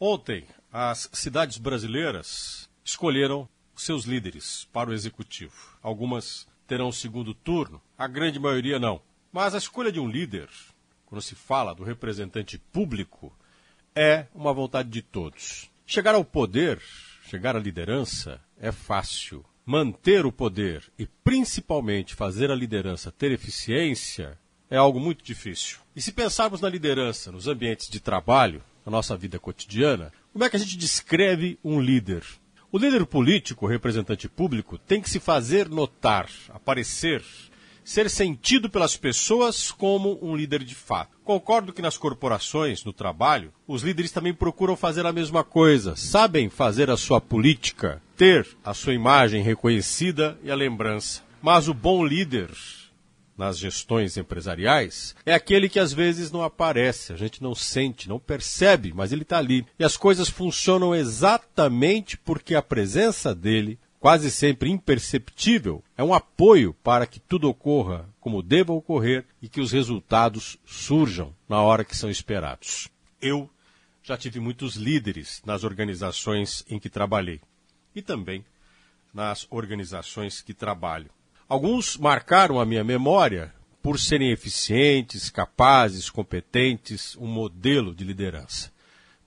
Ontem, as cidades brasileiras escolheram seus líderes para o executivo. Algumas terão segundo turno, a grande maioria não. Mas a escolha de um líder, quando se fala do representante público, é uma vontade de todos. Chegar ao poder, chegar à liderança, é fácil. Manter o poder e principalmente fazer a liderança ter eficiência é algo muito difícil. E se pensarmos na liderança nos ambientes de trabalho, na nossa vida cotidiana, como é que a gente descreve um líder? O líder político, o representante público, tem que se fazer notar, aparecer, ser sentido pelas pessoas como um líder de fato. Concordo que nas corporações, no trabalho, os líderes também procuram fazer a mesma coisa, sabem fazer a sua política, ter a sua imagem reconhecida e a lembrança. Mas o bom líder nas gestões empresariais é aquele que às vezes não aparece, a gente não sente, não percebe, mas ele está ali. E as coisas funcionam exatamente porque a presença dele, quase sempre imperceptível, é um apoio para que tudo ocorra como deva ocorrer e que os resultados surjam na hora que são esperados. Eu já tive muitos líderes nas organizações em que trabalhei e também nas organizações que trabalho. Alguns marcaram a minha memória por serem eficientes, capazes, competentes, um modelo de liderança.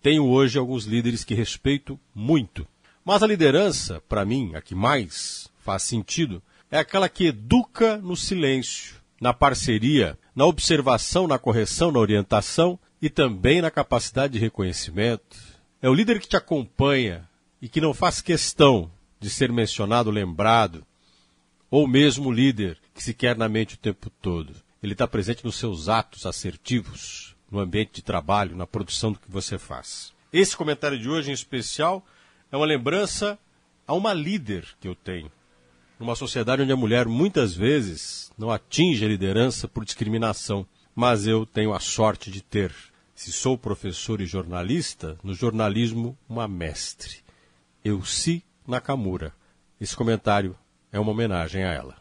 Tenho hoje alguns líderes que respeito muito. Mas a liderança, para mim, a que mais faz sentido, é aquela que educa no silêncio, na parceria, na observação, na correção, na orientação e também na capacidade de reconhecimento. É o líder que te acompanha e que não faz questão de ser mencionado, lembrado, ou mesmo líder que se quer na mente o tempo todo. Ele está presente nos seus atos assertivos, no ambiente de trabalho, na produção do que você faz. Esse comentário de hoje, em especial, é uma lembrança a uma líder que eu tenho. Numa sociedade onde a mulher muitas vezes não atinge a liderança por discriminação, mas eu tenho a sorte de ter, se sou professor e jornalista, no jornalismo uma mestre. Euci Nakamura. Esse comentário é uma homenagem a ela.